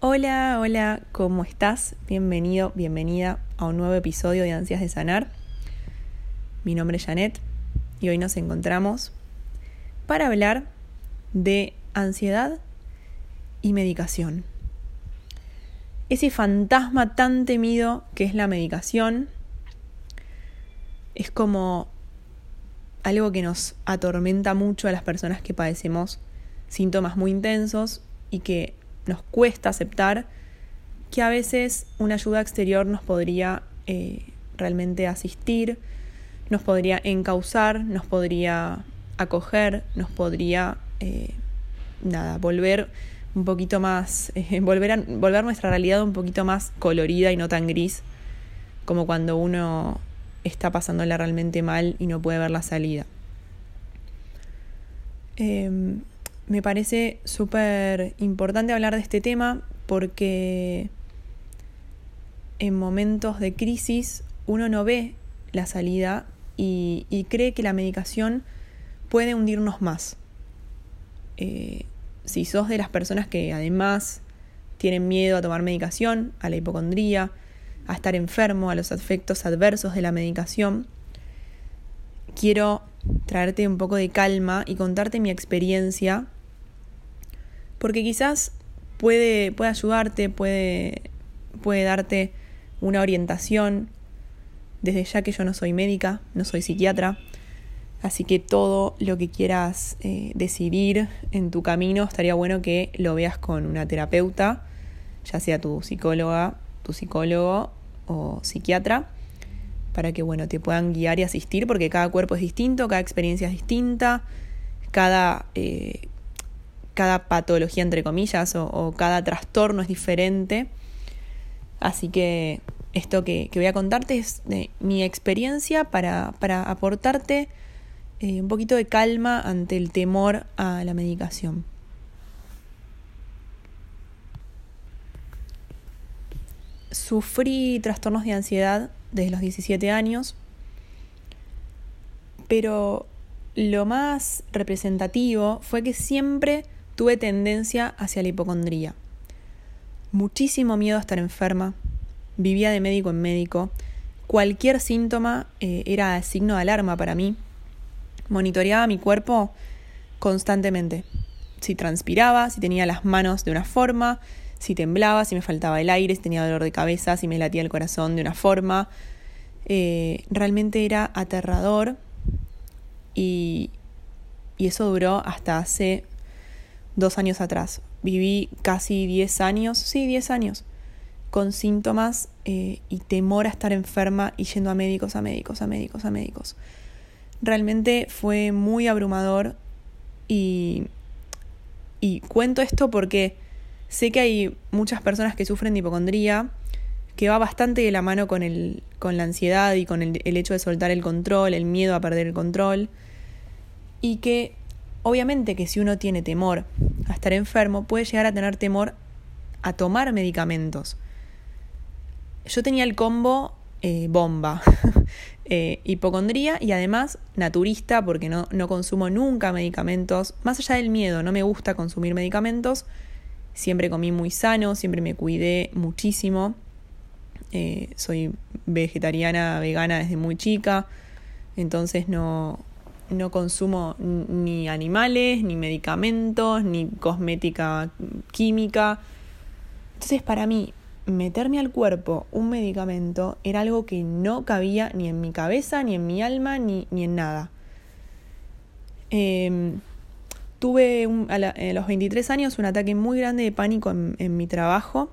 Hola, hola, ¿cómo estás? Bienvenido, bienvenida a un nuevo episodio de Ansias de Sanar. Mi nombre es Janet y hoy nos encontramos para hablar de ansiedad y medicación. Ese fantasma tan temido que es la medicación es como algo que nos atormenta mucho a las personas que padecemos síntomas muy intensos y que nos cuesta aceptar que a veces una ayuda exterior nos podría eh, realmente asistir, nos podría encauzar, nos podría acoger, nos podría, eh, nada, volver un poquito más, eh, volver, a, volver nuestra realidad un poquito más colorida y no tan gris, como cuando uno está pasándola realmente mal y no puede ver la salida. Em, me parece súper importante hablar de este tema porque en momentos de crisis uno no ve la salida y, cree que la medicación puede hundirnos más. Eh, si sos de las personas que además tienen miedo a tomar medicación, a la hipocondría, a estar enfermo, a los efectos adversos de la medicación, quiero traerte un poco de calma y contarte mi experiencia porque quizás puede, puede ayudarte, puede, puede darte una orientación, desde ya que yo no soy médica, no soy psiquiatra, así que todo lo que quieras eh, decidir en tu camino estaría bueno que lo veas con una terapeuta, ya sea tu psicóloga, tu psicólogo o psiquiatra, para que bueno, te puedan guiar y asistir, porque cada cuerpo es distinto, cada experiencia es distinta, cada, eh, cada patología, entre comillas, o, cada trastorno es diferente. Así que esto que, voy a contarte es de mi experiencia para, aportarte eh, un poquito de calma ante el temor a la medicación. Sufrí trastornos de ansiedad desde los 17 años, pero lo más representativo fue que siempre tuve tendencia hacia la hipocondría. Muchísimo miedo a estar enferma, vivía de médico en médico, cualquier síntoma eh, era signo de alarma para mí, monitoreaba mi cuerpo constantemente, si transpiraba, si tenía las manos de una forma, si temblaba, si me faltaba el aire, si tenía dolor de cabeza, si me latía el corazón de una forma. Eh, realmente era aterrador y, y eso duró hasta hace dos años atrás. Viví casi 10 años, sí, 10 años, con síntomas eh, y temor a estar enferma y yendo a médicos, a médicos, a médicos, a médicos. Realmente fue muy abrumador y, y cuento esto porque sé que hay muchas personas que sufren de hipocondría, que va bastante de la mano con, el, con la ansiedad y con el, el hecho de soltar el control, el miedo a perder el control, y que Obviamente que si uno tiene temor a estar enfermo, puede llegar a tener temor a tomar medicamentos. Yo tenía el combo eh, bomba, eh, hipocondría y además naturista porque no, no consumo nunca medicamentos. Más allá del miedo, no me gusta consumir medicamentos. Siempre comí muy sano, siempre me cuidé muchísimo. Eh, soy vegetariana, vegana desde muy chica, entonces no, no consumo ni animales, ni medicamentos, ni cosmética química. Entonces para mí, meterme al cuerpo un medicamento era algo que no cabía ni en mi cabeza, ni en mi alma, ni, ni en nada. Em, tuve a, los 23 años un ataque muy grande de pánico en, en mi trabajo.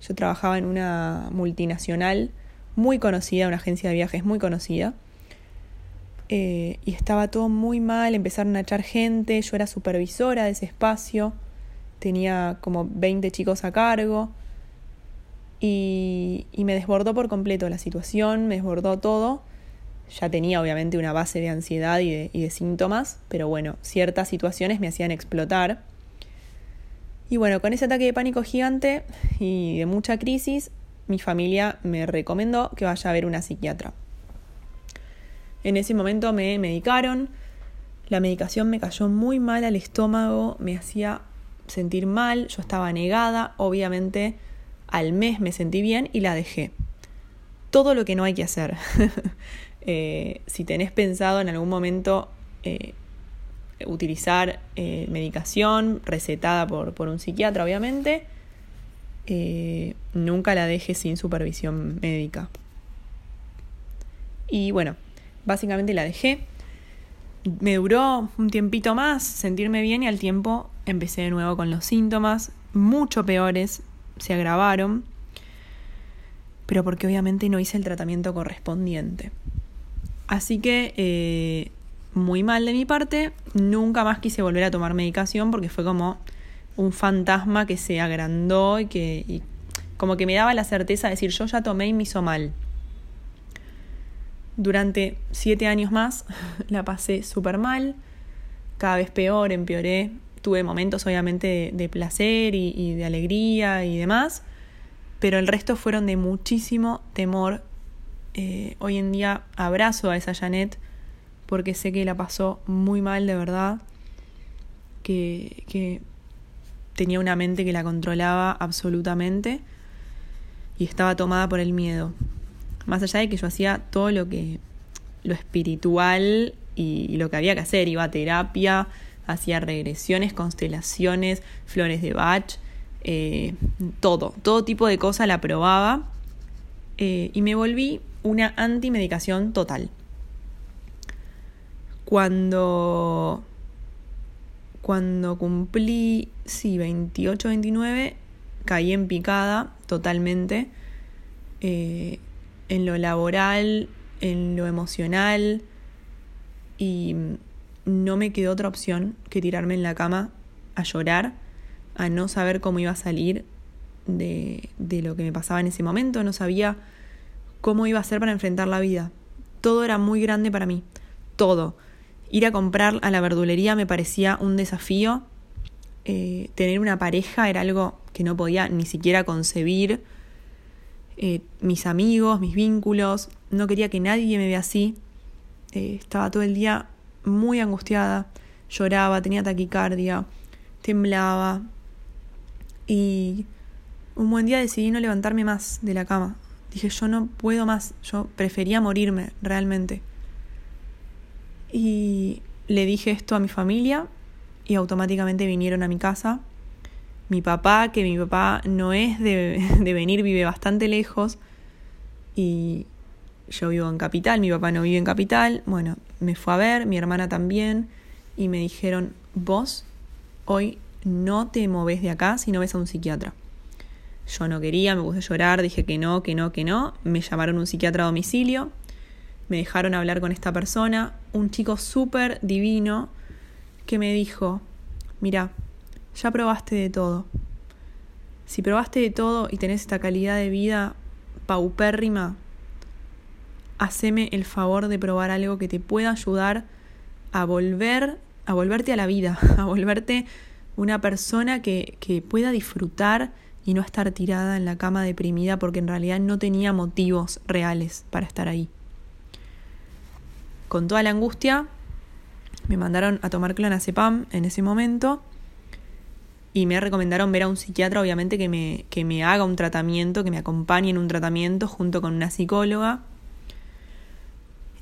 Yo trabajaba en una multinacional muy conocida, una agencia de viajes muy conocida. Eh, y estaba todo muy mal, empezaron a echar gente, yo era supervisora de ese espacio, tenía como 20 chicos a cargo y, me desbordó por completo la situación, me desbordó todo. Ya tenía obviamente una base de ansiedad y de, y de síntomas, pero bueno, ciertas situaciones me hacían explotar. Y bueno, con ese ataque de pánico gigante y de mucha crisis, mi familia me recomendó que vaya a ver una psiquiatra. En ese momento me medicaron, la medicación me cayó muy mal al estómago, me hacía sentir mal, yo estaba negada, obviamente al mes me sentí bien y la dejé. Todo lo que no hay que hacer. Eh, si tenés pensado en algún momento eh, utilizar eh, medicación recetada por, por, un psiquiatra, obviamente, nunca la dejes sin supervisión médica. Y bueno, básicamente la dejé. Me duró un tiempito más sentirme bien y al tiempo empecé de nuevo con los síntomas, mucho peores, se agravaron, pero porque obviamente no hice el tratamiento correspondiente. Así que eh, muy mal de mi parte, nunca más quise volver a tomar medicación porque fue como un fantasma que se agrandó y que como que me daba la certeza de decir yo ya tomé y me hizo mal. Durante siete años más la pasé súper mal, cada vez peor, empeoré. Tuve momentos obviamente de, placer y, de alegría y demás, pero el resto fueron de muchísimo temor. Eh, hoy en día abrazo a esa Janet porque sé que la pasó muy mal de verdad, que, que tenía una mente que la controlaba absolutamente y estaba tomada por el miedo. Más allá de que yo hacía todo lo que, lo espiritual y, lo que había que hacer, iba a terapia, hacía regresiones, constelaciones, flores de Bach, eh, todo, todo tipo de cosas la probaba eh, y me volví una antimedicación total. Cuando, cuando cumplí, sí, 28, 29, caí en picada totalmente. Eh, en lo laboral, en lo emocional y no me quedó otra opción que tirarme en la cama a llorar, a no saber cómo iba a salir de, de lo que me pasaba en ese momento, no sabía cómo iba a ser para enfrentar la vida. Todo era muy grande para mí, todo. Ir a comprar a la verdulería me parecía un desafío, eh, tener una pareja era algo que no podía ni siquiera concebir, eh, mis amigos, mis vínculos, no quería que nadie me vea así. Eh, estaba todo el día muy angustiada, lloraba, tenía taquicardia, temblaba. Y un buen día decidí no levantarme más de la cama. Dije, yo no puedo más, yo prefería morirme realmente. Y le dije esto a mi familia y automáticamente vinieron a mi casa mi papá, que mi papá no es de, venir, vive bastante lejos. Y yo vivo en capital, mi papá no vive en capital, bueno, me fue a ver, mi hermana también, y me dijeron, vos hoy no te moves de acá si no ves a un psiquiatra. Yo no quería, me puse a llorar, dije que no, que no, que no, me llamaron un psiquiatra a domicilio, me dejaron hablar con esta persona, un chico súper divino que me dijo, mira, ya probaste de todo. Si probaste de todo y tenés esta calidad de vida paupérrima, haceme el favor de probar algo que te pueda ayudar a volver, a volverte a la vida, a volverte una persona que, que pueda disfrutar y no estar tirada en la cama deprimida porque en realidad no tenía motivos reales para estar ahí. Con toda la angustia, me mandaron a tomar clonazepam en ese momento y me recomendaron ver a un psiquiatra, obviamente, que me, que me haga un tratamiento, que me acompañe en un tratamiento junto con una psicóloga.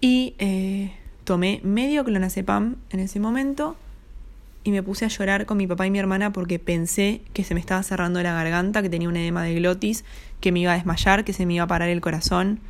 Y eh, tomé medio clonazepam en ese momento y me puse a llorar con mi papá y mi hermana porque pensé que se me estaba cerrando la garganta, que tenía un edema de glotis, que me iba a desmayar, que se me iba a parar el corazón.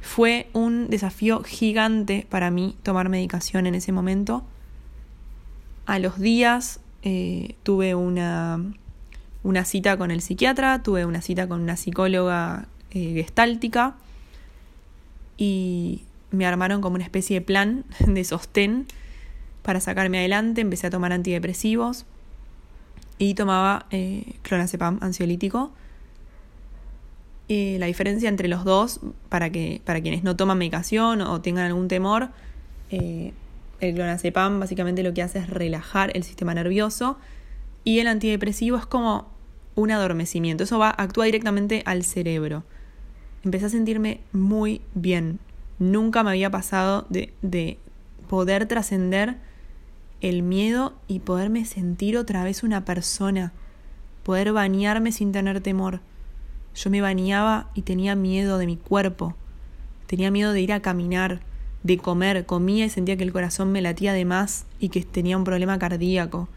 Fue un desafío gigante para mí tomar medicación en ese momento. A los días eh, tuve una, una, cita con el psiquiatra, tuve una cita con una psicóloga eh, gestáltica y me armaron como una especie de plan de sostén para sacarme adelante. Empecé a tomar antidepresivos y tomaba eh, clonazepam ansiolítico. la diferencia entre los dos, para, que, para quienes no toman medicación o tengan algún temor, el clonazepam básicamente lo que hace es relajar el sistema nervioso y el antidepresivo es como un adormecimiento. Eso va, actúa directamente al cerebro. Empecé a sentirme muy bien. Nunca me había pasado de, de poder trascender el miedo y poderme sentir otra vez una persona, poder bañarme sin tener temor. Yo me bañaba y tenía miedo de mi cuerpo, tenía miedo de ir a caminar, de comer, comía y sentía que el corazón me latía de más y que tenía un problema cardíaco.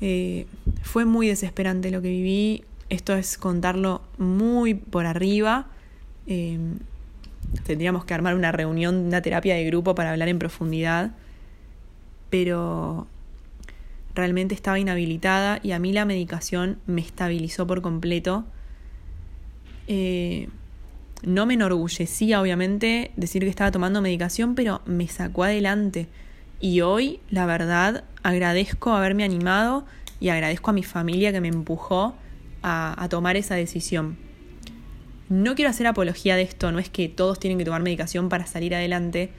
Eh, fue muy desesperante lo que viví, esto es contarlo muy por arriba. Eh, tendríamos que armar una reunión, una terapia de grupo para hablar en profundidad pero realmente estaba inhabilitada y a mí la medicación me estabilizó por completo. Eh, no me enorgullecía, obviamente, decir que estaba tomando medicación, pero me sacó adelante. Y hoy, la verdad, agradezco haberme animado y agradezco a mi familia que me empujó a, a tomar esa decisión. No quiero hacer apología de esto, no es que todos tienen que tomar medicación para salir adelante,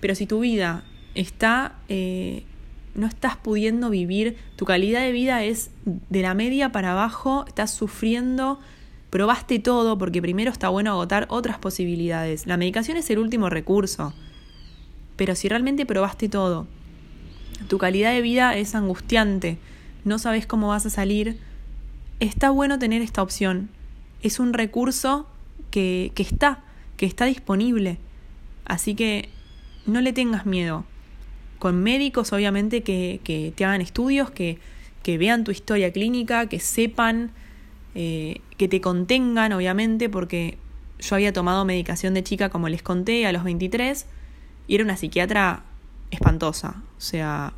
pero si tu vida está, eh, no estás pudiendo vivir, tu calidad de vida es de la media para abajo, estás sufriendo, probaste todo, porque primero está bueno agotar otras posibilidades. La medicación es el último recurso, pero si realmente probaste todo, tu calidad de vida es angustiante, no sabes cómo vas a salir, está bueno tener esta opción. Es un recurso que, que está, que está disponible. Así que no le tengas miedo con médicos, obviamente, que, que te hagan estudios, que, que, vean tu historia clínica, que sepan, eh, que te contengan, obviamente, porque yo había tomado medicación de chica, como les conté, a los 23, y era una psiquiatra espantosa. O sea,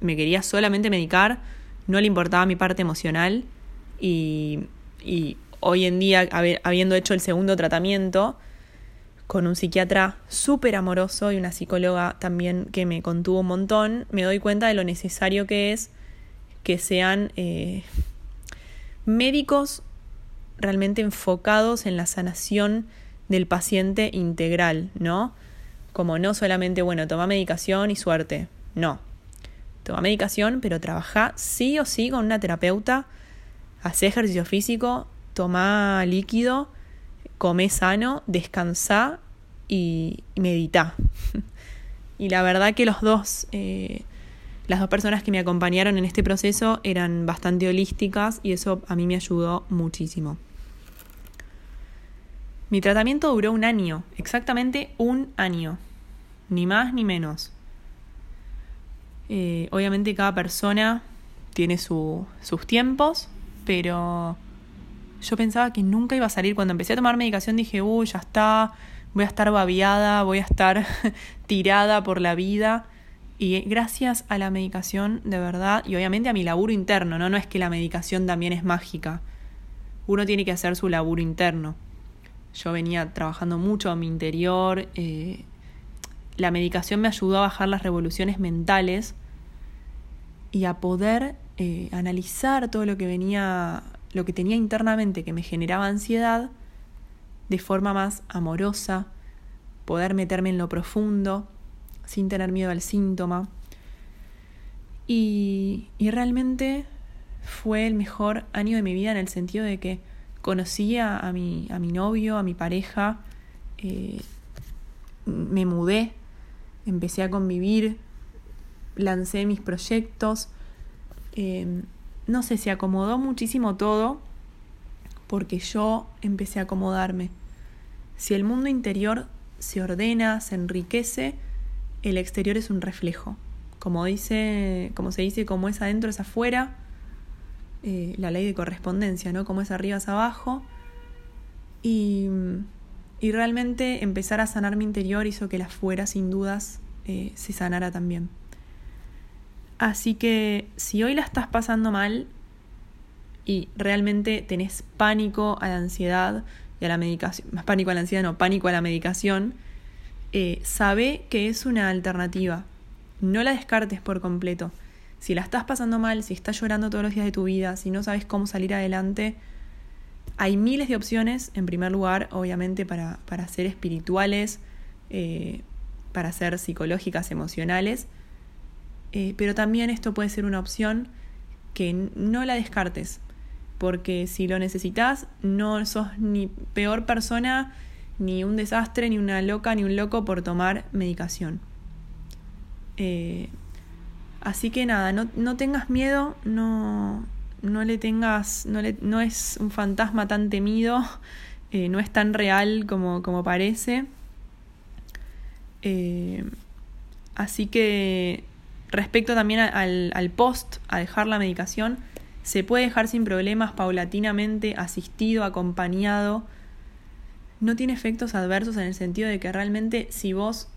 me quería solamente medicar, no le importaba mi parte emocional, y, y hoy en día, habiendo hecho el segundo tratamiento, con un psiquiatra súper amoroso y una psicóloga también que me contuvo un montón, me doy cuenta de lo necesario que es que sean eh, médicos realmente enfocados en la sanación del paciente integral, ¿no? Como no solamente, bueno, toma medicación y suerte, no. Toma medicación, pero trabaja sí o sí con una terapeuta, hace ejercicio físico, toma líquido, come sano, descansa y, medita. y la verdad que los dos, eh, las dos personas que me acompañaron en este proceso eran bastante holísticas y eso a mí me ayudó muchísimo. Mi tratamiento duró un año, exactamente un año, ni más ni menos. Eh, obviamente cada persona tiene sus tiempos, pero yo pensaba que nunca iba a salir. Cuando empecé a tomar medicación dije, uy, ya está, voy a estar babiada, voy a estar tirada por la vida. Y gracias a la medicación, de verdad, y obviamente a mi laburo interno, ¿no? No es que la medicación también es mágica. Uno tiene que hacer su laburo interno. Yo venía trabajando mucho a mi interior. Eh, la medicación me ayudó a bajar las revoluciones mentales y a poder eh, analizar todo lo que venía lo que tenía internamente que me generaba ansiedad de forma más amorosa, poder meterme en lo profundo, sin tener miedo al síntoma. Y, y realmente fue el mejor año de mi vida en el sentido de que conocí a, mi, a mi novio, a mi pareja, eh, me mudé, empecé a convivir, lancé mis proyectos. Eh, no sé, se acomodó muchísimo todo porque yo empecé a acomodarme. Si el mundo interior se ordena, se enriquece, el exterior es un reflejo. Como dice, como se dice, como es adentro es afuera, eh, la ley de correspondencia, ¿no? Como es arriba es abajo. Y, y, realmente empezar a sanar mi interior hizo que la afuera, sin dudas, eh, se sanara también. Así que si hoy la estás pasando mal y realmente tenés pánico a la ansiedad y a la medicación, más pánico a la ansiedad, no, pánico a la medicación, eh, sabe que es una alternativa. No la descartes por completo. Si la estás pasando mal, si estás llorando todos los días de tu vida, si no sabes cómo salir adelante, hay miles de opciones, en primer lugar, obviamente, para, para ser espirituales, eh, para ser psicológicas, emocionales, eh, pero también esto puede ser una opción que no la descartes, porque si lo necesitas, no sos ni peor persona, ni un desastre, ni una loca, ni un loco por tomar medicación. Eh, Así que nada, no, no tengas miedo, no, no le tengas, no, le, no es un fantasma tan temido, eh, no es tan real como, como parece. Eh, así que respecto también al, al post, a dejar la medicación, se puede dejar sin problemas, paulatinamente, asistido, acompañado. No tiene efectos adversos en el sentido de que realmente si vos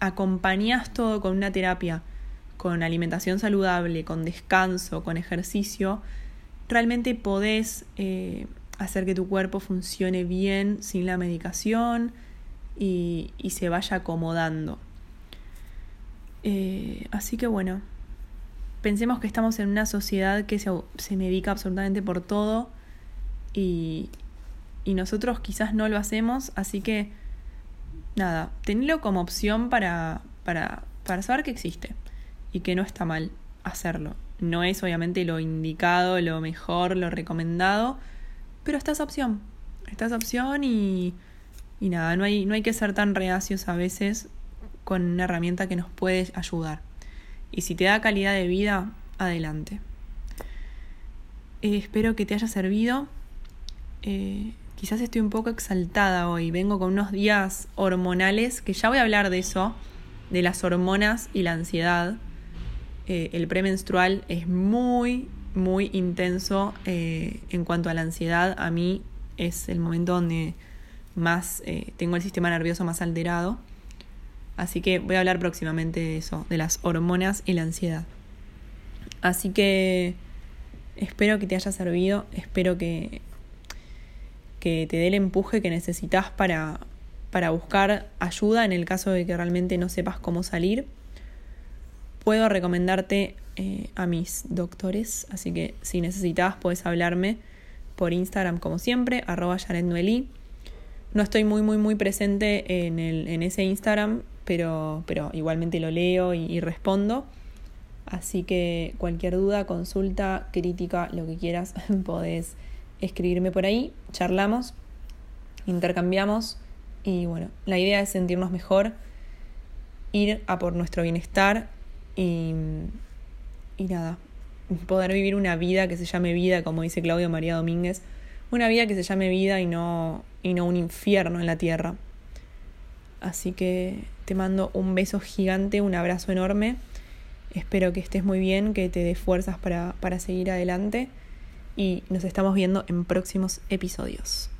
acompañás todo con una terapia, con alimentación saludable, con descanso, con ejercicio, realmente podés eh, hacer que tu cuerpo funcione bien sin la medicación y, se vaya acomodando. Eh, así que bueno, pensemos que estamos en una sociedad que se, se medica absolutamente por todo y, y, nosotros quizás no lo hacemos, así que nada, tenlo como opción para, para, para saber que existe y que no está mal hacerlo. No es obviamente lo indicado, lo mejor, lo recomendado, pero está esa opción. Está esa opción y, y nada, no hay, no hay que ser tan reacios a veces con una herramienta que nos puede ayudar. Y si te da calidad de vida, adelante. Eh, espero que te haya servido. Eh, quizás estoy un poco exaltada hoy. Vengo con unos días hormonales, que ya voy a hablar de eso, de las hormonas y la ansiedad. Eh, el premenstrual es muy, muy intenso eh, en cuanto a la ansiedad. A mí es el momento donde más eh, tengo el sistema nervioso más alterado. Así que voy a hablar próximamente de eso, de las hormonas y la ansiedad. Así que espero que te haya servido, espero que, que te dé el empuje que necesitas para, para buscar ayuda en el caso de que realmente no sepas cómo salir puedo recomendarte eh, a mis doctores, así que si necesitas puedes hablarme por Instagram como siempre, arroba No estoy muy, muy, muy presente en, el, en ese Instagram, pero, pero igualmente lo leo y, y respondo. Así que cualquier duda, consulta, crítica, lo que quieras, podés escribirme por ahí, charlamos, intercambiamos y bueno, la idea es sentirnos mejor, ir a por nuestro bienestar y, y nada, poder vivir una vida que se llame vida, como dice Claudio María Domínguez, una vida que se llame vida y no, y no un infierno en la tierra. Así que te mando un beso gigante, un abrazo enorme. Espero que estés muy bien, que te dé fuerzas para, para seguir adelante y nos estamos viendo en próximos episodios.